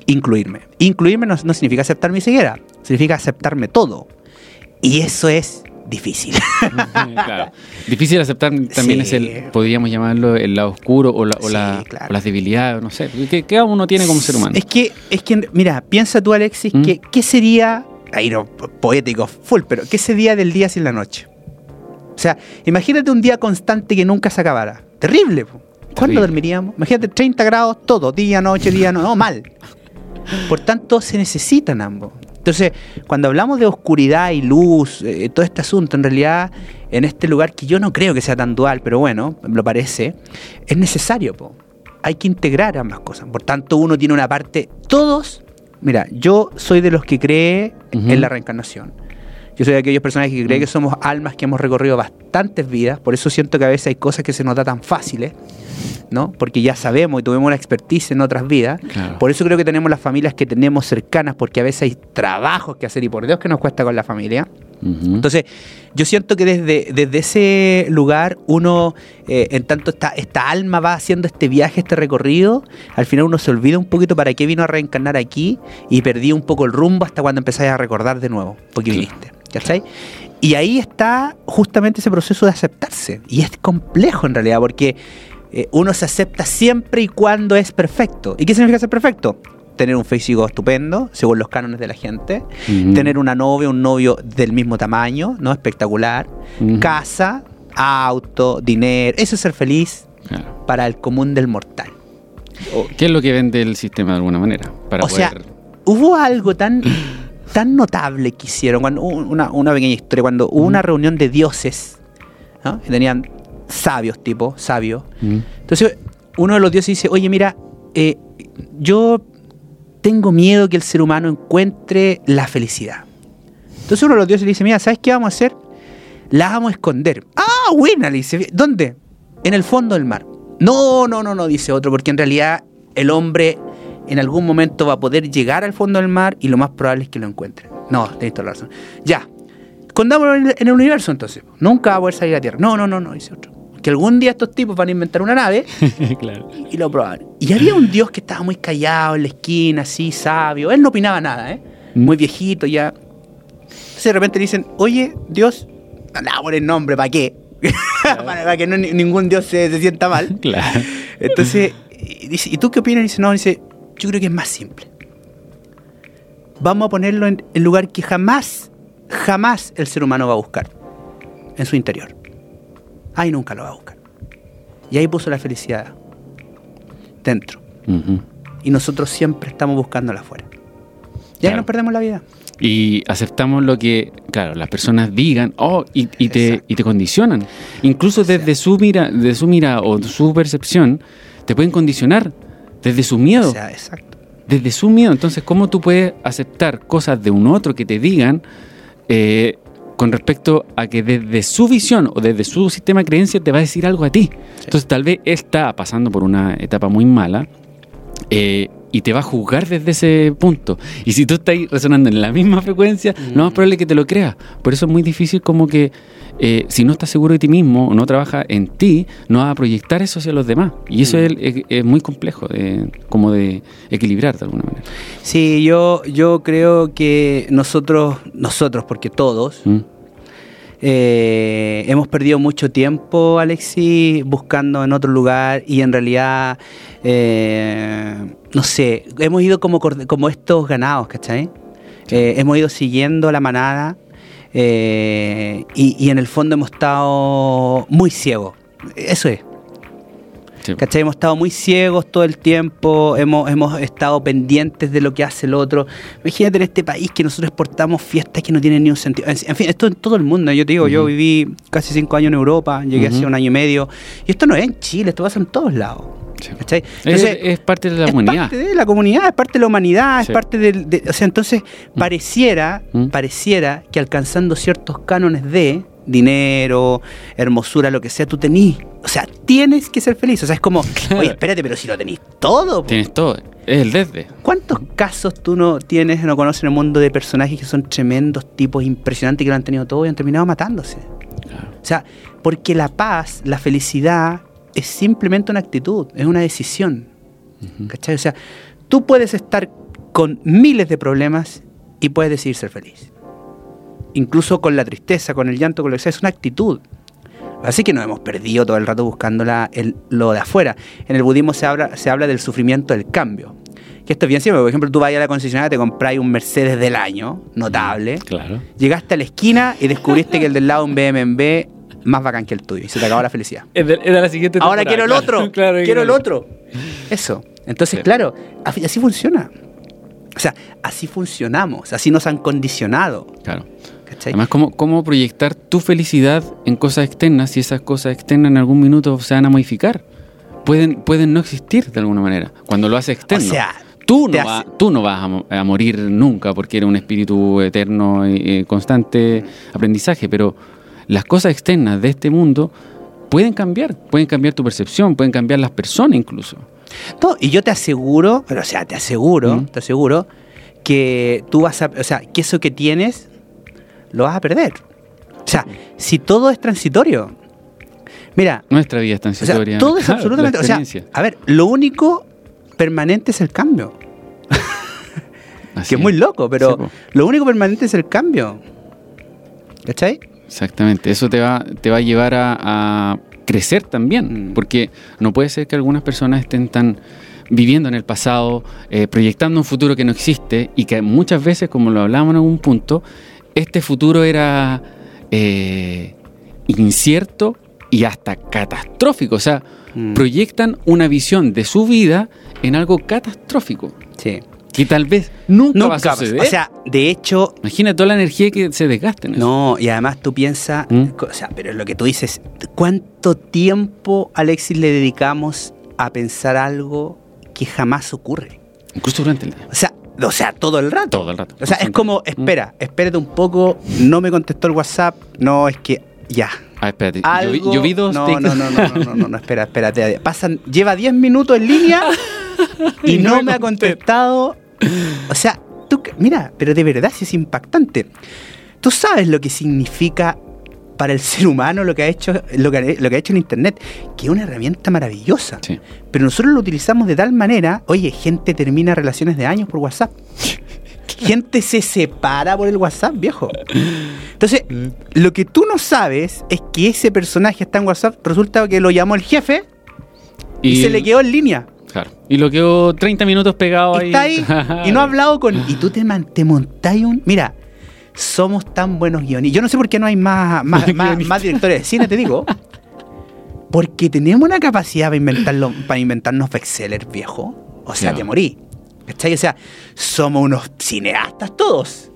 incluirme. Incluirme no, significa aceptar mi ceguera, significa aceptarme todo. Y eso es difícil. claro. Difícil aceptar también es el, podríamos llamarlo el lado oscuro o, la, o, las debilidades, no sé. ¿Qué, ¿Qué, uno tiene como ser humano? Es que, es que mira, piensa tú, Alexis, que, ¿qué sería, ahí no, poético, full, pero ¿qué sería del día sin la noche? O sea, imagínate un día constante que nunca se acabara. Terrible. ¿Cuándo dormiríamos? Imagínate 30 grados todo, día, noche, día, no, no, mal. Por tanto, se necesitan ambos. Entonces, cuando hablamos de oscuridad y luz, eh, todo este asunto, en realidad, en este lugar que yo no creo que sea tan dual, pero bueno, lo parece, es necesario. Hay que integrar ambas cosas. Por tanto, uno tiene una parte, todos, mira, yo soy de los que cree en la reencarnación. Yo soy de aquellos personajes que creen que mm. somos almas que hemos recorrido bastantes vidas, por eso siento que a veces hay cosas que se nos da tan fáciles, ¿no? Porque ya sabemos y tuvimos una expertise en otras vidas. Por eso creo que tenemos las familias que tenemos cercanas, porque a veces hay trabajos que hacer y por Dios que nos cuesta con la familia. Entonces, yo siento que desde, desde ese lugar uno, eh, en tanto esta, esta alma va haciendo este viaje, este recorrido, al final uno se olvida un poquito para qué vino a reencarnar aquí y perdí un poco el rumbo hasta cuando empezáis a recordar de nuevo, porque viniste. ¿cachai? Y ahí está justamente ese proceso de aceptarse. Y es complejo en realidad, porque eh, uno se acepta siempre y cuando es perfecto. ¿Y qué significa ser perfecto? Tener un físico estupendo, según los cánones de la gente. Tener una novia, un novio del mismo tamaño, ¿no? Espectacular. Casa, auto, dinero. Eso es ser feliz para el común del mortal. ¿O ¿Qué es lo que vende el sistema de alguna manera? Para o sea, hubo algo tan, tan notable que hicieron, cuando, una, una pequeña historia, cuando hubo una reunión de dioses, ¿no? que tenían sabios tipo, sabios. Entonces, uno de los dioses dice, oye, mira, eh, yo tengo miedo que el ser humano encuentre la felicidad. Entonces uno de los dioses le dice, mira, ¿sabes qué vamos a hacer? La vamos a esconder. Ah, buena, le dice. ¿Dónde? En el fondo del mar. No, no, no, no, dice otro, porque en realidad el hombre en algún momento va a poder llegar al fondo del mar y lo más probable es que lo encuentre. No, tenéis toda la razón. Ya, escondámoslo en el- universo entonces. Nunca va a poder salir a tierra. No, no, no, no, dice otro. Que algún día estos tipos van a inventar una nave claro. y lo probaron. Y había un dios que estaba muy callado en la esquina, así, sabio. Él no opinaba nada, ¿eh? Mm. Muy viejito ya. Entonces de repente le dicen, oye, Dios, anda por el nombre, ¿para qué? para, para que no- ni- ningún dios se, se sienta mal. Claro. Entonces, y dice, ¿y tú qué opinas? Y dice, no, dice, yo creo que es más simple. Vamos a ponerlo en el lugar que jamás, jamás el ser humano va a buscar. En su interior. Ahí nunca lo va a buscar. Y ahí puso la felicidad. Dentro. Y nosotros siempre estamos buscándola afuera. Y ahí Claro. nos perdemos la vida. Y aceptamos lo que, claro, las personas digan, oh, y, y te, y te condicionan. Incluso desde su mira, de su mira o su percepción, te pueden condicionar desde su miedo. O sea, exacto. desde su miedo. Entonces, ¿cómo tú puedes aceptar cosas de un otro que te digan eh, con respecto a que desde su visión o desde su sistema de creencias te va a decir algo a ti? Entonces, tal vez él está pasando por una etapa muy mala eh, y te va a juzgar desde ese punto. Y si tú estás resonando en la misma frecuencia, lo más probable es que te lo creas. Por eso es muy difícil como que eh, si no estás seguro de ti mismo o no trabajas en ti, no vas a proyectar eso hacia los demás. Y eso es, es- es muy complejo, de, como de equilibrar de alguna manera. Sí, yo, yo creo que nosotros, nosotros, porque todos, ¿Mm? Eh, hemos perdido mucho tiempo, Alexis, buscando en otro lugar y en realidad, eh, no sé, hemos ido como, estos ganados, ¿cachai? Eh, hemos ido siguiendo la manada y, y en el fondo hemos estado muy ciegos. Eso es. Sí. ¿Cachai? Hemos estado muy ciegos todo el tiempo, hemos, hemos estado pendientes de lo que hace el otro. Imagínate en este país que nosotros exportamos fiestas que no tienen ni un sentido. En, fin, esto en todo el mundo. Yo te digo, yo viví casi cinco años en Europa, llegué hace un año y medio. Y esto no es en Chile, esto pasa en todos lados. ¿Cachai? Es, es parte de la es humanidad. parte de la comunidad, es parte de la humanidad, Sí. es parte del... de- o sea, entonces pareciera, Mm. pareciera que alcanzando ciertos cánones de dinero, hermosura, lo que sea, tú tenís... O sea, tienes que ser feliz. O sea, es como, oye, espérate, pero si lo tenés todo. po". Tienes todo. Es el desde. ¿Cuántos casos tú no tienes, no conoces en el mundo de personajes que son tremendos tipos impresionantes que lo han tenido todo y han terminado matándose? Claro. O sea, porque la paz, la felicidad, es simplemente una actitud, es una decisión. ¿Cachai? O sea, tú puedes estar con miles de problemas y puedes decidir ser feliz. Incluso con la tristeza, con el llanto, con lo que sea, es una actitud. Así que nos hemos perdido todo el rato buscando la- el- lo de afuera. En el budismo se habla, se habla del sufrimiento del cambio. Que esto es bien simple. Por ejemplo, tú vas a la concesionaria, te compras un Mercedes del año, notable. Claro. Llegaste a la esquina y descubriste que el del lado es un BMW más bacán que el tuyo y se te acabó la felicidad. Era la siguiente Ahora quiero el claro. otro, Claro, quiero el otro. Eso. Entonces, Sí. claro, así así funciona. O sea, así funcionamos, así nos han condicionado. Claro. ¿Cachai? Además, ¿cómo, ¿cómo proyectar tu felicidad en cosas externas si esas cosas externas en algún minuto se van a modificar? Pueden, pueden no existir de alguna manera cuando lo haces externo. O sea, tú no, va- tú no vas a, mo- a morir nunca porque eres un espíritu eterno y eh, constante aprendizaje, pero las cosas externas de este mundo pueden cambiar, pueden cambiar tu percepción, pueden cambiar las personas incluso. No, y yo te aseguro, pero o sea, te aseguro, Mm. te aseguro que tú vas a, o sea, que eso que tienes lo vas a perder. O sea, si todo es transitorio. Mira, Nuestra vida es tan o sea, transitoria. todo es Claro, absolutamente, o sea, a ver, lo único permanente es el cambio. Así que es muy loco, pero Sí, lo único permanente es el cambio. ¿Cachai? Exactamente, eso te va, te va a llevar a, a crecer también, Mm. porque no puede ser que algunas personas estén tan viviendo en el pasado, eh, proyectando un futuro que no existe y que muchas veces, como lo hablábamos en algún punto, este futuro era eh, incierto y hasta catastrófico. O sea, Mm. proyectan una visión de su vida en algo catastrófico. Sí. Que tal vez nunca, va a Nunca, suceder. o sea, de hecho, Imagina toda la energía que se desgasta en eso. no, y además tú piensas, ¿Mm? o sea, pero lo que tú dices, ¿cuánto tiempo, Alexis, le dedicamos a pensar algo que jamás ocurre? Incluso durante el día. O sea, o sea, todo el rato. Todo el rato. O sea, es como, espera, espérate un poco, no me contestó el WhatsApp, no, es que ya. Ah, espérate. Algo, yo vi dos no, no, no, no, no, no, no, espera, espérate. Pasan, lleva 10 minutos en línea y, Y no no, me ha contesta. contestado. O sea, tú, mira, pero de verdad sí es impactante. Tú sabes lo que significa para el ser humano lo que ha hecho, lo que, ha- lo que ha hecho en internet, que es una herramienta maravillosa. Sí. Pero nosotros lo utilizamos de tal manera, oye, gente termina relaciones de años por WhatsApp. Gente se separa por el WhatsApp, viejo. Entonces, lo que tú no sabes es que ese personaje está en WhatsApp, resulta que lo llamó el jefe y, se le quedó en línea. Claro. Y lo quedó 30 minutos pegado ahí. Está ahí y no ha hablado con. Y tú te, man- te montáis un. Mira, somos tan buenos guionistas. Yo no sé por qué no hay más, más, más, directores de cine, te digo. Porque tenemos una capacidad para, inventarlo, para inventarnos bestsellers, viejo. O sea, te morí. ¿Cachai? O sea, somos unos cineastas todos.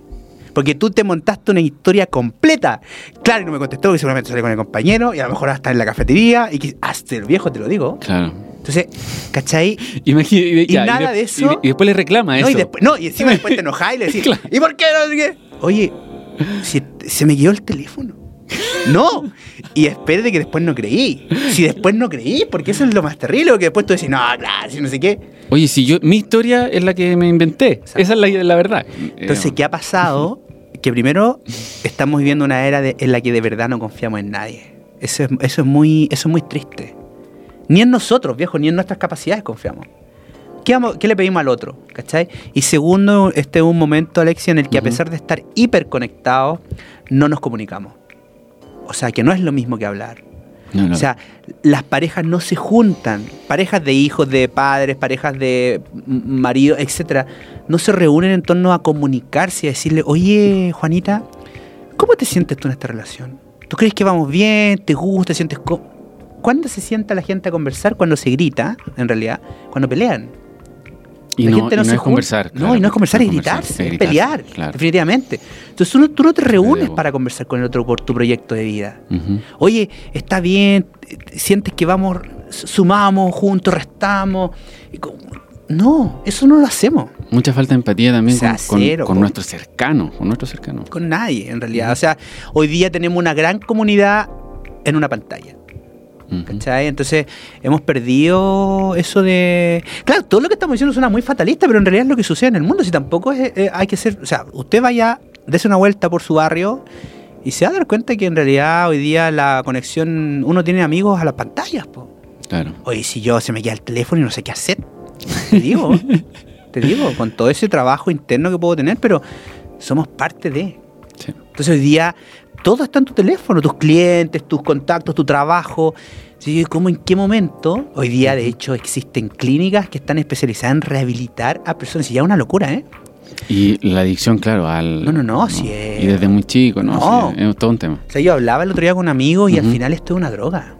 Porque tú te montaste una historia completa. Claro, y no me contestó, porque seguramente sale con el compañero, y a lo mejor hasta en la cafetería, y que hasta el viejo te lo digo. Claro. Entonces, ¿cachai? Imagina- Y nada de eso- Y, y después le reclama No eso. y, después, no, y encima después te enojas y le decís, Claro. ¿y por qué no? Oye, si se me quedó el teléfono. No, y espérate que después no creí. Si después no creí, porque eso es lo más terrible, que después tú decís, no, claro, si no sé qué. Oye, si yo, mi historia es la que me inventé. Exacto. Esa es la, la verdad. Entonces, Eh, ¿qué ha pasado? Que primero estamos viviendo una era de- en la que de verdad no confiamos en nadie. Eso es, eso es muy, eso es muy triste. Ni en nosotros, viejo, ni en nuestras capacidades confiamos. ¿Qué, vamos- qué le pedimos al otro? ¿Cachai? Y segundo, este es un momento, Alexia, en el que a pesar de estar hiperconectados, no nos comunicamos. O sea, que no es lo mismo que hablar. no, no. O sea, las parejas no se juntan. Parejas de hijos, de padres, parejas de marido, etcétera, no se reúnen en torno a comunicarse y a decirle, oye, Juanita, ¿cómo te sientes tú en esta relación? ¿Tú crees que vamos bien? ¿Te gusta? ¿Te sientes co-?" ¿Cuándo se sienta la gente a conversar? Cuando se grita, en realidad, cuando pelean. y la no, gente y no, se es conversar. No, y no es conversar, es gritarse, es gritarse, pelear, Claro. definitivamente. Entonces tú no, tú no te reúnes para conversar con el otro por tu proyecto de vida. Oye, está bien, sientes que vamos, sumamos juntos, restamos. No, eso no lo hacemos Mucha falta de empatía también O sea, con, con- cero, con po. nuestros cercanos. Con nuestros cercanos. con nadie, en realidad. O sea, hoy día tenemos una gran comunidad en una pantalla. ¿Cachai? Entonces hemos perdido eso de... Claro, todo lo que estamos diciendo suena muy fatalista, pero en realidad es lo que sucede en el mundo. Si tampoco es, eh, hay que ser... O sea, usted vaya, dése una vuelta por su barrio y se va a dar cuenta que en realidad hoy día la conexión... Uno tiene amigos a las pantallas, po. Claro. Oye, si yo se me queda el teléfono y no sé qué hacer, te digo, te digo, con todo ese trabajo interno que puedo tener, pero somos parte de. Sí. Entonces hoy día todo está en tu teléfono, tus clientes, tus contactos, tu trabajo. Sí, ¿Cómo en qué momento? Hoy día, de hecho, existen clínicas que están especializadas en rehabilitar a personas. Y ya es una locura, ¿eh? Y la adicción, claro, al. No, no, no, si es- Y desde muy chico, ¿no? No. Es todo un tema. O sea, yo hablaba el otro día con un amigo y al final esto es una droga.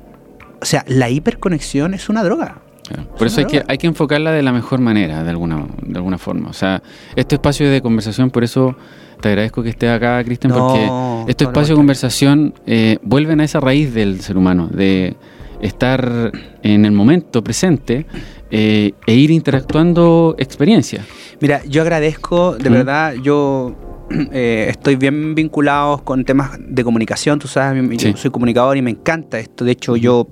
O sea, la hiperconexión es una droga. Claro. Por eso hay que, hay que enfocarla de la mejor manera, de alguna, de alguna forma. O sea, este espacio de conversación, por eso te agradezco que estés acá, Cristian, No, porque lo espacios de conversación eh, vuelven a esa raíz del ser humano, de estar en el momento presente eh, e ir interactuando experiencias. Mira, yo agradezco, de ¿Mm? verdad, yo eh, estoy bien vinculado con temas de comunicación, tú sabes, yo soy comunicador y me encanta esto, de hecho yo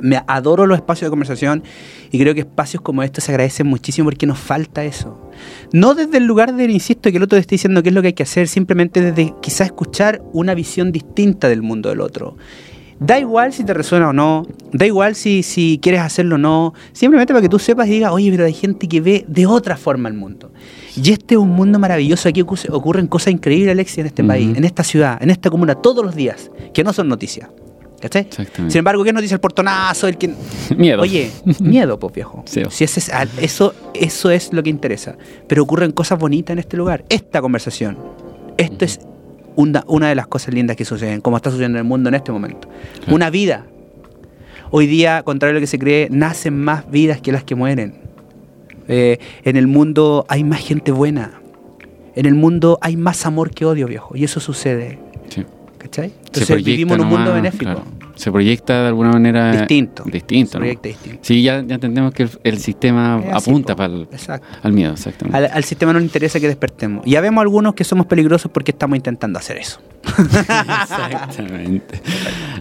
me adoro los espacios de conversación y creo que espacios como estos se agradecen muchísimo porque nos falta eso. No desde el lugar de, insisto, que el otro te esté diciendo qué es lo que hay que hacer, simplemente desde quizás escuchar una visión distinta del mundo del otro. Da igual si te resuena o no, da igual si, si quieres hacerlo o no, simplemente para que tú sepas y digas, oye, pero hay gente que ve de otra forma el mundo. Y este es un mundo maravilloso, aquí ocu- ocurren cosas increíbles, Alexia, en este país, en esta ciudad, en esta comuna, todos los días, que no son noticias. Sin embargo, ¿qué es noticia? El portonazo, el que... Miedo. Oye, miedo, pues viejo. Sí. Si ese es- al- eso, eso es lo que interesa. Pero ocurren cosas bonitas en este lugar. Esta conversación. Esto es una, una de las cosas lindas que suceden, como está sucediendo en el mundo en este momento. Una vida. Hoy día, contrario a lo que se cree, nacen más vidas que las que mueren. Eh, en el mundo hay más gente buena. En el mundo hay más amor que odio, viejo. Y eso sucede. Sí. Entonces vivimos en un mundo benéfico. claro. Se proyecta de alguna manera Distinto. distinto proyecta distinto. Sí, ya, ya entendemos que el, el sistema así, apunta para el, al miedo, exactamente. Al, al sistema no le interesa que despertemos. Y ya vemos algunos que somos peligrosos porque estamos intentando hacer eso. Exactamente.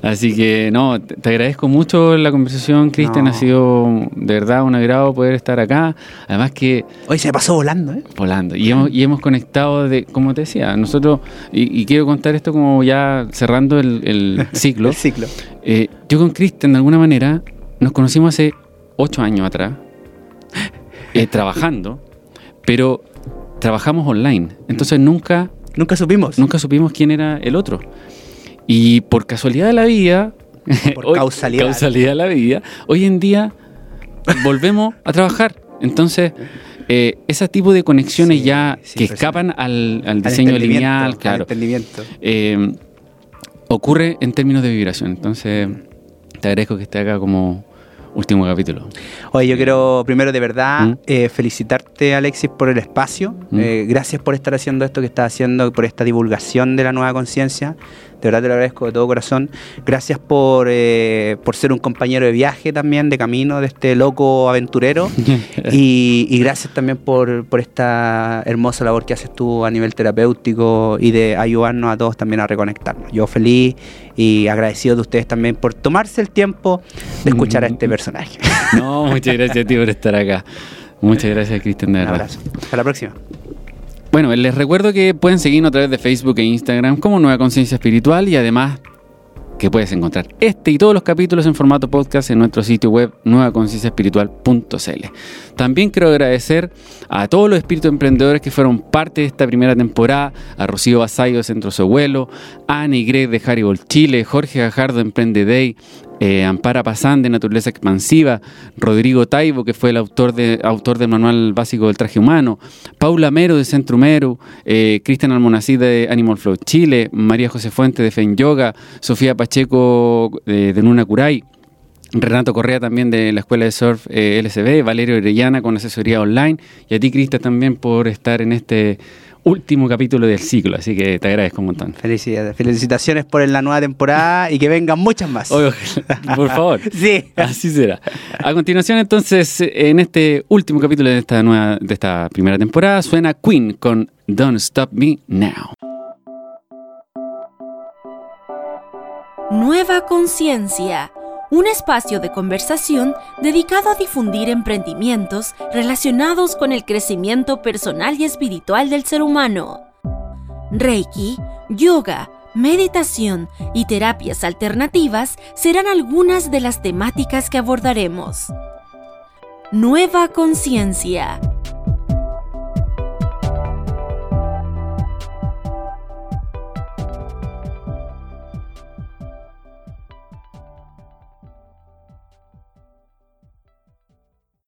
Así que, no, te, agradezco mucho la conversación, Cristian. No. Ha sido de verdad un agrado poder estar acá. Además que Hoy se pasó volando, ¿eh? volando. Y hemos, y hemos conectado, de, como te decía, nosotros, y, y quiero contar esto como ya cerrando el, el ciclo. El ciclo. Eh, yo con Cristian, de alguna manera, nos conocimos hace ocho años atrás, eh, trabajando, pero trabajamos online. Entonces nunca, Nunca supimos. nunca supimos quién era el otro. Y por casualidad de la vida, Por causalidad. causalidad de la vida, hoy en día volvemos a trabajar. Entonces, eh, ese tipo de conexiones Sí, ya sí, que escapan al, al Al diseño lineal, al claro, entendimiento. eh, ocurre en términos de vibración. Entonces, te agradezco que esté acá como último capítulo. Oye, yo quiero primero de verdad ¿Mm? eh, felicitarte, Alexis, por el espacio. ¿Mm? Eh, gracias por estar haciendo esto que estás haciendo, por esta divulgación de la nueva conciencia. De verdad te lo agradezco de todo corazón. Gracias por, eh, por ser un compañero de viaje también, de camino, de este loco aventurero. y, y gracias también por, por esta hermosa labor que haces tú a nivel terapéutico y de ayudarnos a todos también a reconectarnos. Yo feliz y agradecido de ustedes también por tomarse el tiempo de escuchar a este personaje. No, muchas gracias a ti por estar acá. Muchas gracias, Cristian, de Un verdad. abrazo. Hasta la próxima. Bueno, les recuerdo que pueden seguirnos a través de Facebook e Instagram como Nueva Conciencia Espiritual y además que puedes encontrar este y todos los capítulos en formato podcast en nuestro sitio web nuevaconcienciaespiritual.cl. También quiero agradecer a todos los espíritus emprendedores que fueron parte de esta primera temporada, a Rocío Basayo de Centro Sohuelo, a y Greg de Haribol Chile, Jorge Gajardo de Emprende Day, eh, Ampara Pazán de Naturaleza Expansiva, Rodrigo Taibo, que fue el autor, de, autor del Manual Básico del Traje Humano, Paula Mero de Centro Meru, eh, Cristian Almonacid de Animal Flow Chile, María José Fuente de Fen Yoga, Sofía Pacheco de, de Nuna Curay, Renato Correa también de la Escuela de Surf eh, LCB, Valerio Orellana con asesoría online y a ti, Cristian, también por estar en este último capítulo del ciclo, así que te agradezco un montón. Felicidades. Felicitaciones por la nueva temporada y que vengan muchas más. Oye, por favor. Sí. Así será. A continuación, entonces, en este último capítulo de esta nueva, de esta primera temporada, suena Queen con Don't Stop Me Now. Nueva Conciencia, un espacio de conversación dedicado a difundir emprendimientos relacionados con el crecimiento personal y espiritual del ser humano. Reiki, yoga, meditación y terapias alternativas serán algunas de las temáticas que abordaremos. Nueva Conciencia